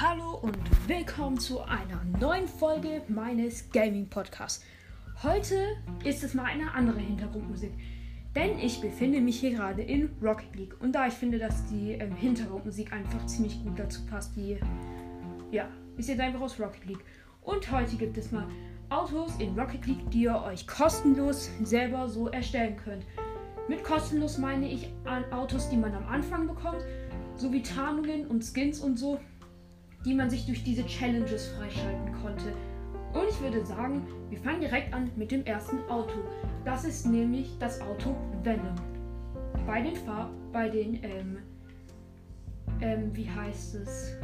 Hallo und willkommen zu einer neuen Folge meines Gaming Podcasts. Heute ist es mal eine andere Hintergrundmusik, denn ich befinde mich hier gerade in Rocket League und da ich finde, dass die ähm, Hintergrundmusik einfach ziemlich gut dazu passt, die ja, ist jetzt einfach aus Rocket League. Und heute gibt es mal Autos in Rocket League, die ihr euch kostenlos selber so erstellen könnt. Mit kostenlos meine ich an Autos, die man am Anfang bekommt, sowie Tarnungen und Skins und so die man sich durch diese Challenges freischalten konnte. Und ich würde sagen, wir fangen direkt an mit dem ersten Auto. Das ist nämlich das Auto Venom. Bei den Fahr bei den ähm, ähm, wie heißt es?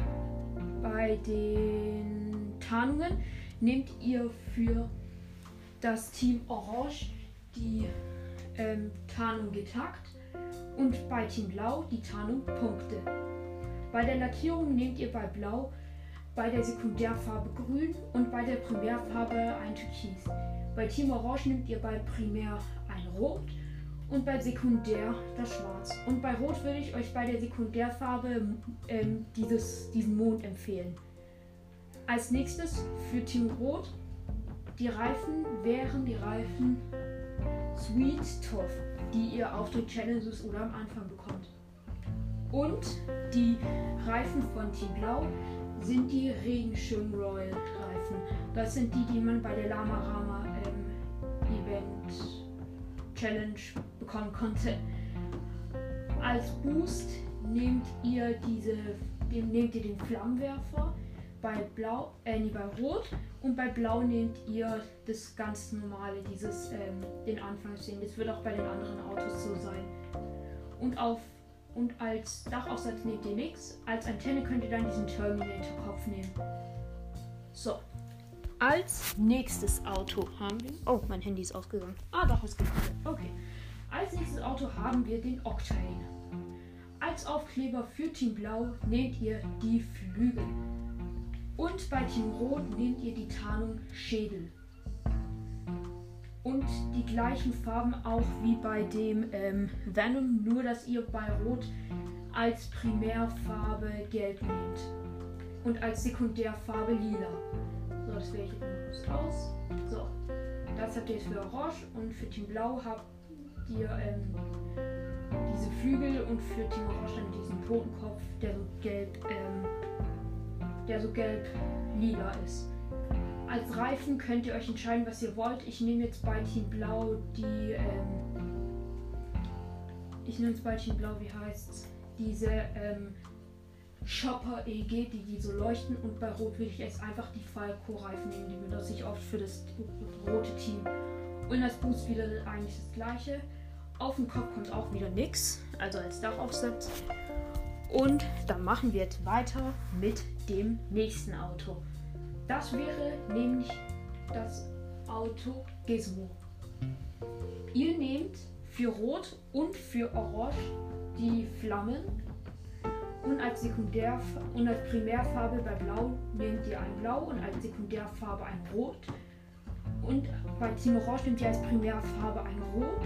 Bei den Tarnungen nehmt ihr für das Team Orange die ähm, Tarnung getagt und bei Team Blau die Tarnung Punkte. Bei der Lackierung nehmt ihr bei Blau, bei der Sekundärfarbe Grün und bei der Primärfarbe ein Türkis. Bei Team Orange nehmt ihr bei Primär ein Rot und bei Sekundär das Schwarz. Und bei Rot würde ich euch bei der Sekundärfarbe ähm, dieses, diesen Mond empfehlen. Als nächstes für Team Rot die Reifen wären die Reifen Sweet Tough, die ihr auf den Challenges oder am Anfang bekommt. Und die Reifen von Team Blau sind die Regenschirm Royal Reifen. Das sind die, die man bei der Lama Rama ähm, Event Challenge bekommen konnte. Als Boost nehmt ihr diese, nehmt ihr den Flammenwerfer bei Blau, äh, nee, bei Rot und bei Blau nehmt ihr das ganz normale, dieses ähm, den Anfangssehen. Das wird auch bei den anderen Autos so sein. Und auf und als Dachaufsatz nehmt ihr nichts. Als Antenne könnt ihr dann diesen Terminator-Kopf nehmen. So. Als nächstes Auto haben wir. Oh, mein Handy ist ausgegangen. Ah, doch, ist. Okay. Als nächstes Auto haben wir den Octane. Als Aufkleber für Team Blau nehmt ihr die Flügel. Und bei Team Rot nehmt ihr die Tarnung Schädel die gleichen Farben auch wie bei dem ähm, Venom, nur dass ihr bei Rot als Primärfarbe gelb nehmt und als Sekundärfarbe lila. So, das wähle ich jetzt mal aus. So, das habt ihr jetzt für Orange und für Team Blau habt ihr ähm, diese Flügel und für Team Orange dann diesen Totenkopf, der so gelb, ähm, der so gelb-lila ist. Als Reifen könnt ihr euch entscheiden, was ihr wollt. Ich nehme jetzt bei Team Blau die. Ähm, ich nehme jetzt bei Team Blau, wie heißt's? Diese ähm, Shopper EG, die, die so leuchten. Und bei Rot würde ich jetzt einfach die Falco-Reifen nehmen. Die benutze ich oft für das rote Team. Und als Boost wieder eigentlich das gleiche. Auf dem Kopf kommt auch wieder nichts. Also als Dachaufsatz. Und dann machen wir jetzt weiter mit dem nächsten Auto. Das wäre nämlich das Auto Gizmo. Ihr nehmt für Rot und für Orange die Flammen und als Sekundär und als Primärfarbe bei Blau nehmt ihr ein Blau und als Sekundärfarbe ein Rot. Und bei Team Orange nehmt ihr als Primärfarbe ein Rot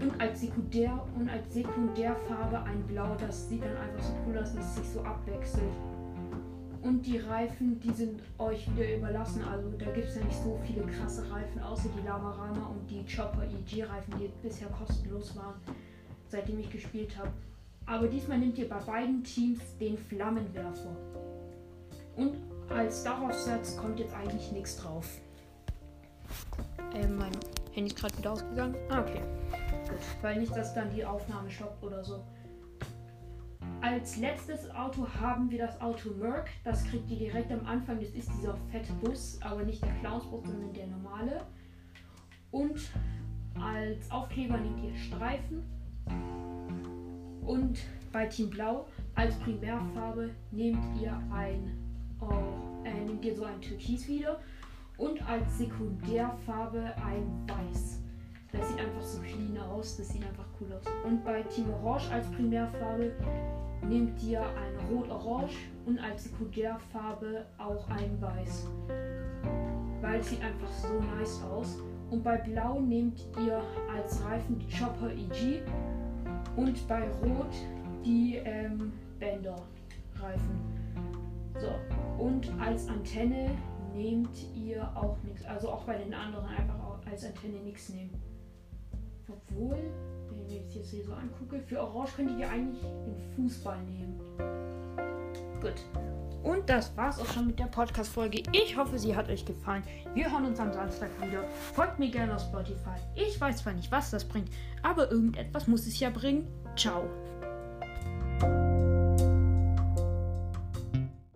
und als Sekundär und als Sekundärfarbe ein Blau. Das sieht dann einfach so cool aus, dass es sich so abwechselt. Und die Reifen, die sind euch wieder überlassen. Also da gibt es ja nicht so viele krasse Reifen, außer die Lamarama und die Chopper EG Reifen, die bisher kostenlos waren, seitdem ich gespielt habe. Aber diesmal nehmt ihr bei beiden Teams den Flammenwerfer. Und als Dachaufsatz kommt jetzt eigentlich nichts drauf. Ähm, mein Handy ist gerade wieder ausgegangen. Ah, okay. Gut. Weil nicht, dass dann die Aufnahme shoppt oder so. Als letztes Auto haben wir das Auto Merc. Das kriegt ihr direkt am Anfang. Das ist dieser fette Bus, aber nicht der Clownsbus, sondern der normale. Und als Aufkleber nehmt ihr Streifen. Und bei Team Blau als Primärfarbe nehmt ihr ein oh, äh, nehmt ihr so ein Türkis wieder. Und als Sekundärfarbe ein Weiß. Das sieht einfach so clean aus. Das sieht einfach cool aus. Und bei Team Orange als Primärfarbe nehmt ihr ein Rot-Orange und als Sekundärfarbe auch ein Weiß. Weil es sieht einfach so nice aus. Und bei Blau nehmt ihr als Reifen die Chopper EG und bei Rot die ähm, Bänder Reifen. So, Und als Antenne nehmt ihr auch nichts. Also auch bei den anderen einfach als Antenne nichts nehmen. Obwohl, wenn ich mir das jetzt hier so angucke, für Orange könntet ihr eigentlich den Fußball nehmen. Gut. Und das war's auch schon mit der Podcast-Folge. Ich hoffe, sie hat euch gefallen. Wir hören uns am Samstag wieder. Folgt mir gerne auf Spotify. Ich weiß zwar nicht, was das bringt, aber irgendetwas muss es ja bringen. Ciao.